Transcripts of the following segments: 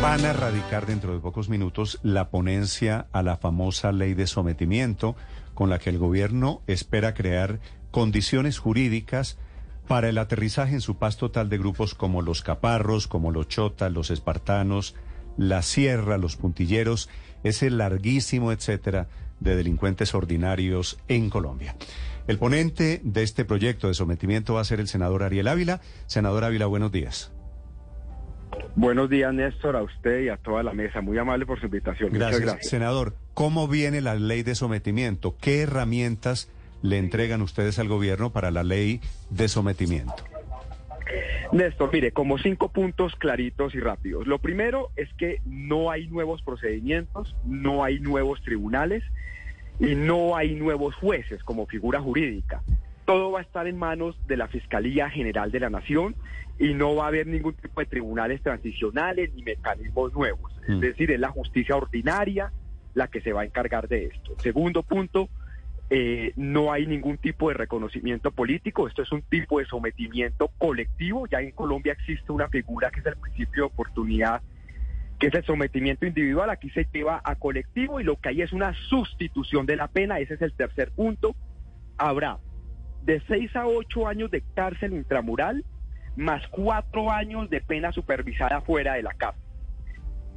Van a radicar dentro de pocos minutos la ponencia a la famosa ley de sometimiento con la que el gobierno espera crear condiciones jurídicas para el aterrizaje en su paz total de grupos como los caparros, como los chotas, los espartanos, la sierra, los puntilleros, ese larguísimo etcétera de delincuentes ordinarios en Colombia. El ponente de este proyecto de sometimiento va a ser el senador Ariel Ávila. Senador Ávila, buenos días. Buenos días, Néstor, a usted y a toda la mesa. Muy amable por su invitación. Gracias. Muchas gracias. Senador, ¿cómo viene la ley de sometimiento? ¿Qué herramientas le entregan ustedes al gobierno para la ley de sometimiento? Néstor, mire, como cinco puntos claritos y rápidos. Lo primero es que no hay nuevos procedimientos, no hay nuevos tribunales y no hay nuevos jueces como figura jurídica. Todo va a estar en manos de la Fiscalía General de la Nación y no va a haber ningún tipo de tribunales transicionales ni mecanismos nuevos. Es Mm. decir, es la justicia ordinaria la que se va a encargar de esto. Segundo punto, eh, no hay ningún tipo de reconocimiento político, esto es un tipo de sometimiento colectivo, ya en Colombia existe una figura que es el principio de oportunidad, que es el sometimiento individual, aquí se lleva a colectivo y lo que hay es una sustitución de la pena, ese es el tercer punto, habrá de seis a ocho años de cárcel intramural más cuatro años de pena supervisada fuera de la cárcel.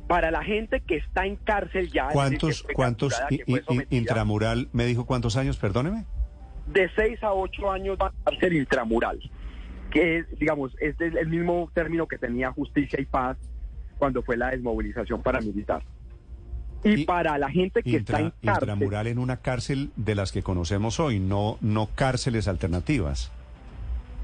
Para la gente que está en cárcel ya... ¿Cuántos, cuántos i- i- intramural me dijo cuántos años? Perdóneme. de 6 a 8 años a ser intramural, que es, digamos, es el mismo término que tenía justicia y paz cuando fue la desmovilización paramilitar. Y, Y- para la gente que está en Intra- cárcel, intramural en una cárcel de las que conocemos hoy, no, no cárceles alternativas.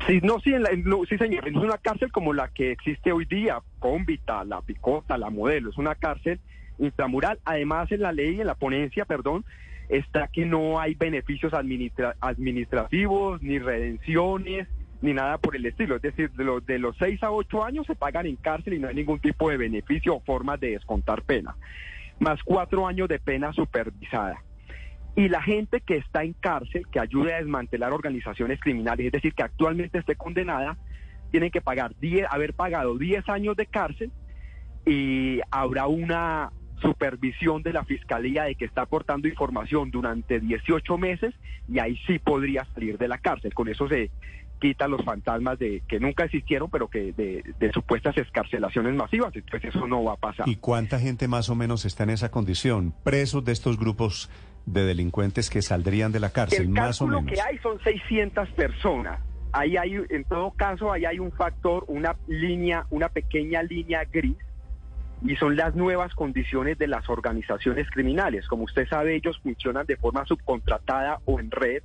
sí, no, sí, en la- en- no, sí, señor, es una cárcel como la que existe hoy día, Cómbita, La Picota, La Modelo, es una cárcel intramural. Además, en la ley, en la ponencia, perdón, está que no hay beneficios administra- administrativos, ni redenciones, ni nada por el estilo. Es decir, de los, de los 6 a 8 años se pagan en cárcel y no hay ningún tipo de beneficio o formas de descontar pena. Más cuatro años de pena supervisada. Y la gente que está en cárcel, que ayude a desmantelar organizaciones criminales, es decir, que actualmente esté condenada, tienen que pagar 10, haber pagado 10 años de cárcel y habrá una supervisión de la fiscalía de que está aportando información durante 18 meses y ahí sí podría salir de la cárcel. Con eso se quitan los fantasmas de que nunca existieron, pero que de, de supuestas escarcelaciones masivas. Entonces eso no va a pasar. ¿Y cuánta gente más o menos está en esa condición? Presos de estos grupos de delincuentes que saldrían de la cárcel, El más o menos. que hay son 600 personas. Ahí hay, en todo caso, ahí hay un factor, una línea, una pequeña línea gris, y son las nuevas condiciones de las organizaciones criminales. Como usted sabe, ellos funcionan de forma subcontratada o en red,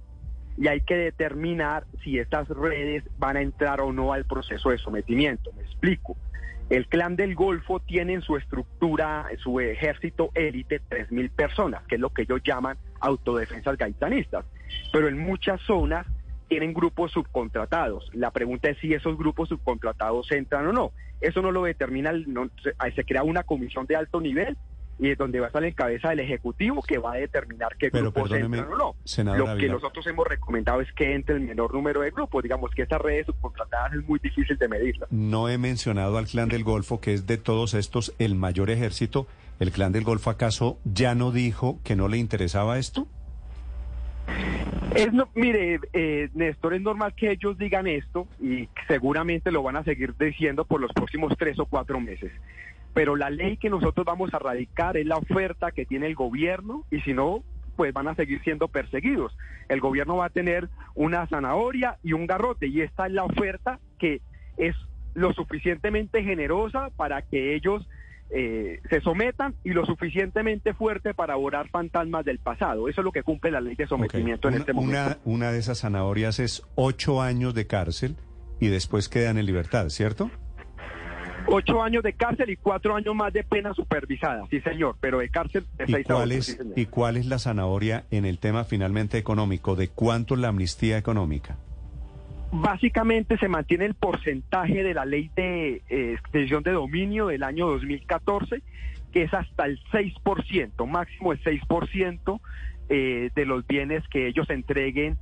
y hay que determinar si estas redes van a entrar o no al proceso de sometimiento. Me explico. El clan del Golfo tiene en su estructura, su ejército élite, 3.000 personas, que es lo que ellos llaman autodefensas gaitanistas. Pero en muchas zonas tienen grupos subcontratados. La pregunta es si esos grupos subcontratados entran o no. Eso no lo determina, se crea una comisión de alto nivel y es donde va a estar en cabeza del Ejecutivo que va a determinar qué Pero grupos entran o no. senador Lo que nosotros hemos recomendado es que entre el menor número de grupos. Digamos que esas redes subcontratadas es muy difícil de medirlas. No he mencionado al clan del Golfo, que es de todos estos el mayor ejército. ¿El clan del Golfo acaso ya no dijo que no le interesaba esto? Es no, mire, eh, Néstor, es normal que ellos digan esto y seguramente lo van a seguir diciendo por los próximos tres o cuatro meses. Pero la ley que nosotros vamos a radicar es la oferta que tiene el gobierno y si no, pues van a seguir siendo perseguidos. El gobierno va a tener una zanahoria y un garrote y esta es la oferta que es lo suficientemente generosa para que ellos eh, se sometan y lo suficientemente fuerte para borrar fantasmas del pasado. Eso es lo que cumple la ley de sometimiento en este momento. Una, una de esas zanahorias es ocho años de cárcel y después quedan en libertad, ¿cierto? Ocho años de cárcel y cuatro años más de pena supervisada, sí señor, pero de cárcel de ¿Y seis a cuál, ocho, es, sí, señor. ¿Y cuál es la zanahoria en el tema finalmente económico? ¿De cuánto es la amnistía económica? Básicamente se mantiene el porcentaje de la ley de eh, extensión de dominio del año 2014, que es hasta el 6%, máximo el 6% eh, de los bienes que ellos entreguen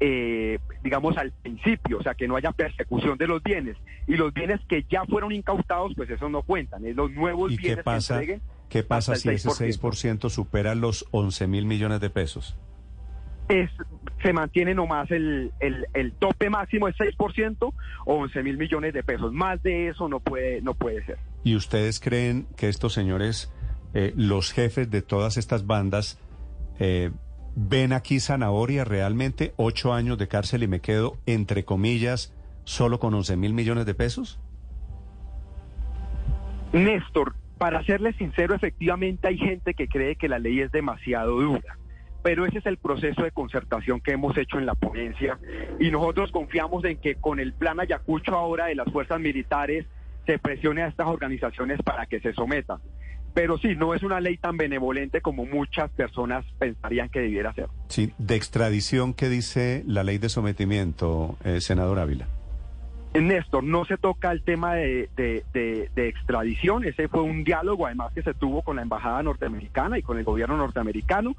eh, digamos, al principio, o sea, que no haya persecución de los bienes. Y los bienes que ya fueron incautados, pues eso no cuentan, es los nuevos ¿Y bienes qué pasa, que entreguen. ¿Qué pasa si el ese 6% supera los 11 mil millones de pesos? Es, se mantiene nomás el, el, el tope máximo es 6% o 11 mil millones de pesos. Más de eso no puede, no puede ser. ¿Y ustedes creen que estos señores, eh, los jefes de todas estas bandas, eh, ven aquí zanahoria realmente? ¿Ocho años de cárcel y me quedo, entre comillas, solo con 11 mil millones de pesos? Néstor, para serle sincero, efectivamente hay gente que cree que la ley es demasiado dura, pero ese es el proceso de concertación que hemos hecho en la ponencia y nosotros confiamos en que con el plan Ayacucho ahora de las fuerzas militares se presione a estas organizaciones para que se sometan. Pero sí, no es una ley tan benevolente como muchas personas pensarían que debiera ser. Sí, de extradición, ¿qué dice la ley de sometimiento, eh, senador Ávila? Néstor, no se toca el tema de, extradición, ese fue un diálogo además que se tuvo con la Embajada norteamericana y con el gobierno norteamericano.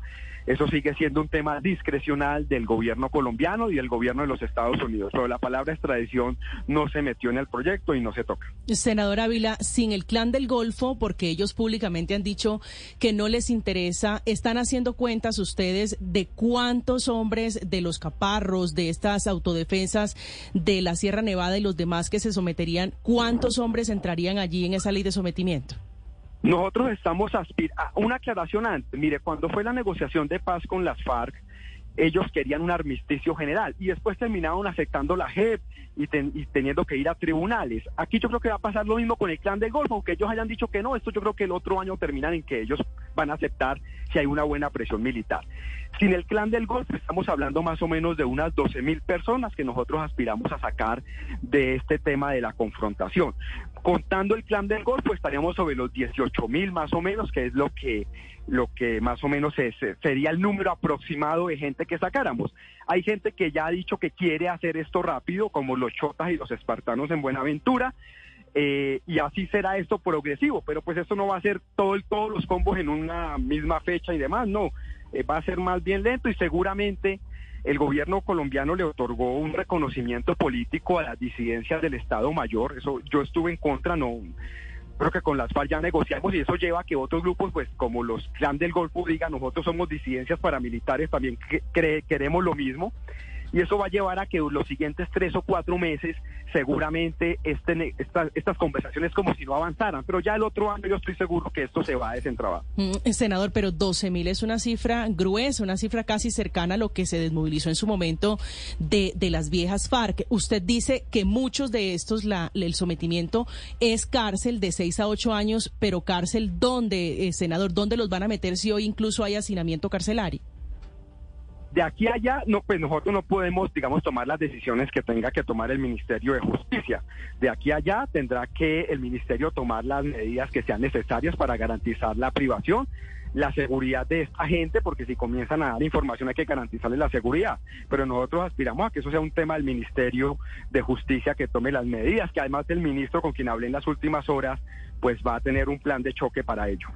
Eso sigue siendo un tema discrecional del gobierno colombiano y del gobierno de los Estados Unidos. Pero la palabra extradición no se metió en el proyecto y no se toca. Senador Ávila, sin el clan del Golfo, porque ellos públicamente han dicho que no les interesa, ¿están haciendo cuentas ustedes de cuántos hombres de los caparros, de estas autodefensas de la Sierra Nevada y los demás que se someterían, cuántos hombres entrarían allí en esa ley de sometimiento? Nosotros estamos aspirando, una aclaración antes, mire, cuando fue la negociación de paz con las FARC, ellos querían un armisticio general y después terminaron afectando la JEP y, ten, y, teniendo que ir a tribunales. Aquí yo creo que va a pasar lo mismo con el clan del Golfo, aunque ellos hayan dicho que no, esto yo creo que el otro año terminan en que ellos van a aceptar si hay una buena presión militar. Sin el clan del Golfo estamos hablando más o menos de unas 12 mil personas que nosotros aspiramos a sacar de este tema de la confrontación. Contando el clan del Golfo estaríamos sobre los 18 mil más o menos, que es lo que lo que más o menos es, sería el número aproximado de gente que sacáramos. Hay gente que ya ha dicho que quiere hacer esto rápido, como los chotas y los espartanos en Buenaventura, eh, y así será esto progresivo, pero pues esto no va a ser todo todos los combos en una misma fecha y demás, no, eh, va a ser más bien lento y seguramente el gobierno colombiano le otorgó un reconocimiento político a las disidencias del Estado Mayor, eso yo estuve en contra, no creo que con las FARC ya negociamos y eso lleva a que otros grupos, pues como los clan del Golfo, digan nosotros somos disidencias paramilitares, también que, queremos lo mismo. Y eso va a llevar a que los siguientes tres o cuatro meses seguramente este, esta, estas conversaciones como si no avanzaran. Pero ya el otro año yo estoy seguro que esto se va a desentrabar. Mm, senador, pero 12 mil es una cifra gruesa, una cifra casi cercana a lo que se desmovilizó en su momento de, de las viejas FARC. Usted dice que muchos de estos, la, el sometimiento es cárcel de seis a ocho años, pero cárcel ¿dónde, eh, senador? ¿Dónde los van a meter si hoy incluso hay hacinamiento carcelario? De aquí a allá, no, pues nosotros no podemos, digamos, tomar las decisiones que tenga que tomar el Ministerio de Justicia. De aquí a allá tendrá que el Ministerio tomar las medidas que sean necesarias para garantizar la privación la seguridad de esta gente, porque si comienzan a dar información hay que garantizarles la seguridad. Pero nosotros aspiramos a que eso sea un tema del Ministerio de Justicia que tome las medidas, que además del ministro con quien hablé en las últimas horas, pues va a tener un plan de choque para ello.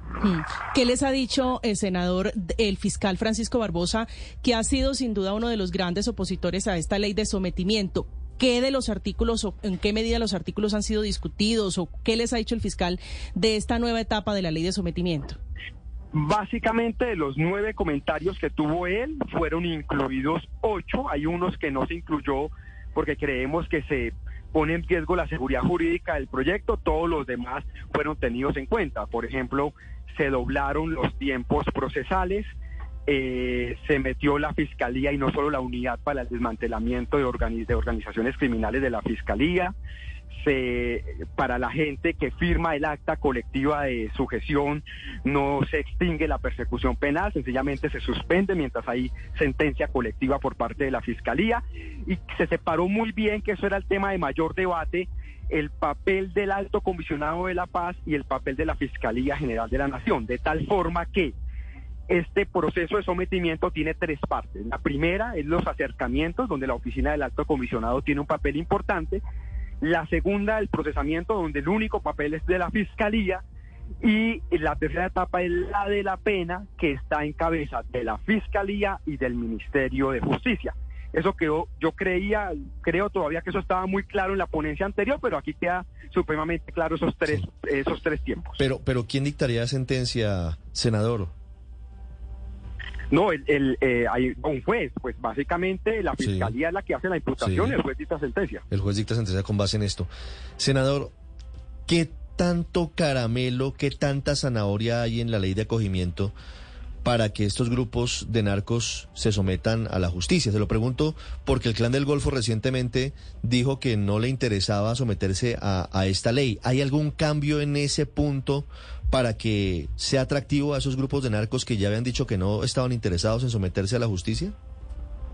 ¿Qué les ha dicho el senador, el fiscal Francisco Barbosa, que ha sido sin duda uno de los grandes opositores a esta ley de sometimiento? ¿Qué de los artículos o en qué medida los artículos han sido discutidos o qué les ha dicho el fiscal de esta nueva etapa de la ley de sometimiento? Básicamente de los nueve comentarios que tuvo él, fueron incluidos ocho. Hay unos que no se incluyó porque creemos que se pone en riesgo la seguridad jurídica del proyecto. Todos los demás fueron tenidos en cuenta. Por ejemplo, se doblaron los tiempos procesales. Eh, se metió la fiscalía y no solo la unidad para el desmantelamiento de, organi de organizaciones criminales de la fiscalía se, para la gente que firma el acta colectiva de sujeción no se extingue la persecución penal, sencillamente se suspende mientras hay sentencia colectiva por parte de la Fiscalía y se separó muy bien que eso era el tema de mayor debate, el papel del alto comisionado de la paz y el papel de la Fiscalía General de la Nación, de tal forma que este proceso de sometimiento tiene tres partes. La primera es los acercamientos, donde la oficina del alto comisionado tiene un papel importante. La segunda, el procesamiento, donde el único papel es de la fiscalía. Y la tercera etapa es la de la pena, que está en cabeza de la fiscalía y del Ministerio de Justicia. Eso quedó, yo creía, creo todavía que eso estaba muy claro en la ponencia anterior, pero aquí queda supremamente claro esos tres, esos tres tiempos. Pero, pero ¿quién dictaría sentencia, senador? No, el, eh, hay un juez, pues básicamente la fiscalía es la que hace la imputación y el juez dicta sentencia. El juez dicta sentencia con base en esto. Senador, ¿qué tanto caramelo, qué tanta zanahoria hay en la ley de acogimiento para que estos grupos de narcos se sometan a la justicia? Se lo pregunto porque el Clan del Golfo recientemente dijo que no le interesaba someterse a, esta ley. ¿Hay algún cambio en ese punto para que sea atractivo a esos grupos de narcos que ya habían dicho que no estaban interesados en someterse a la justicia?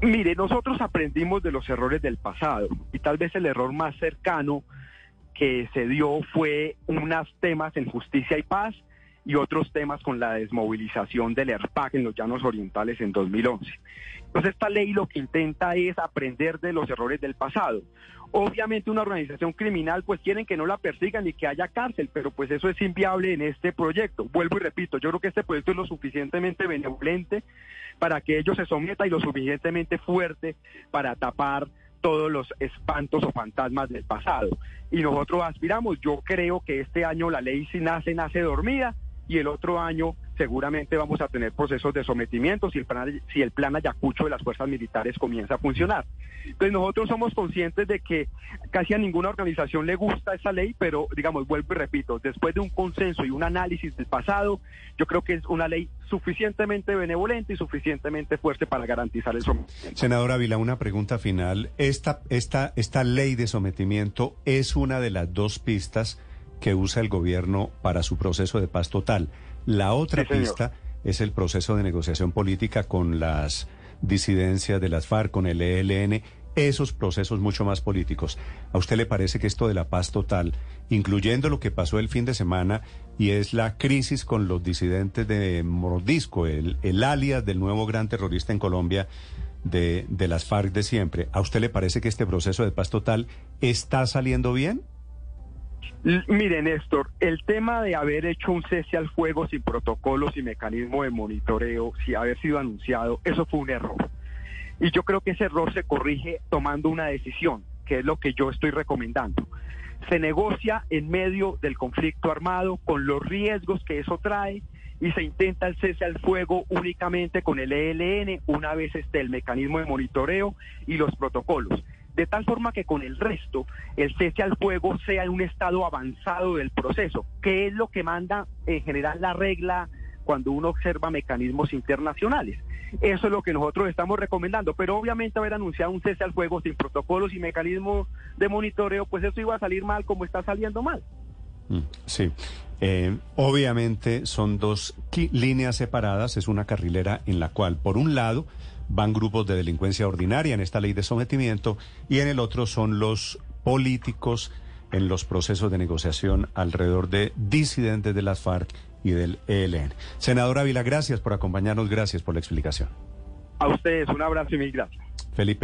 Mire, nosotros aprendimos de los errores del pasado y tal vez el error más cercano que se dio fue unos temas en justicia y paz y otros temas con la desmovilización del ERPAC en los llanos orientales en 2011. Entonces esta ley lo que intenta es aprender de los errores del pasado. Obviamente una organización criminal pues quieren que no la persigan y que haya cárcel, pero pues eso es inviable en este proyecto. Vuelvo y repito, yo creo que este proyecto es lo suficientemente benevolente para que ellos se sometan y lo suficientemente fuerte para tapar todos los espantos o fantasmas del pasado. Y nosotros aspiramos, yo creo que este año la ley si nace, nace dormida y el otro año seguramente vamos a tener procesos de sometimiento si el plan, si el plan Ayacucho de las fuerzas militares comienza a funcionar. Entonces nosotros somos conscientes de que casi a ninguna organización le gusta esa ley, pero digamos, vuelvo y repito, después de un consenso y un análisis del pasado, yo creo que es una ley suficientemente benevolente y suficientemente fuerte para garantizar el sometimiento. Senadora Ávila, una pregunta final. Esta, esta, esta ley de sometimiento es una de las dos pistas que usa el gobierno para su proceso de paz total. La otra pista es el proceso de negociación política con las disidencias de las FARC, con el ELN, esos procesos mucho más políticos. ¿A usted le parece que esto de la paz total, incluyendo lo que pasó el fin de semana y es la crisis con los disidentes de Mordisco, el, el alias del nuevo gran terrorista en Colombia, de, de las FARC de siempre, ¿a usted le parece que este proceso de paz total está saliendo bien? Mire, Néstor, el tema de haber hecho un cese al fuego sin protocolos y mecanismo de monitoreo, sin haber sido anunciado, eso fue un error. Y yo creo que ese error se corrige tomando una decisión, que es lo que yo estoy recomendando. Se negocia en medio del conflicto armado con los riesgos que eso trae y se intenta el cese al fuego únicamente con el ELN una vez esté el mecanismo de monitoreo y los protocolos de tal forma que con el resto el cese al fuego sea en un estado avanzado del proceso, que es lo que manda en general la regla cuando uno observa mecanismos internacionales. Eso es lo que nosotros estamos recomendando, pero obviamente haber anunciado un cese al fuego sin protocolos y mecanismos de monitoreo, pues eso iba a salir mal como está saliendo mal. Mm, sí, eh, obviamente son dos líneas separadas, es una carrilera en la cual, por un lado, van grupos de delincuencia ordinaria en esta ley de sometimiento y en el otro son los políticos en los procesos de negociación alrededor de disidentes de las FARC y del ELN. Senadora Ávila, gracias por acompañarnos, gracias por la explicación. A ustedes un abrazo y mil gracias. Felipe.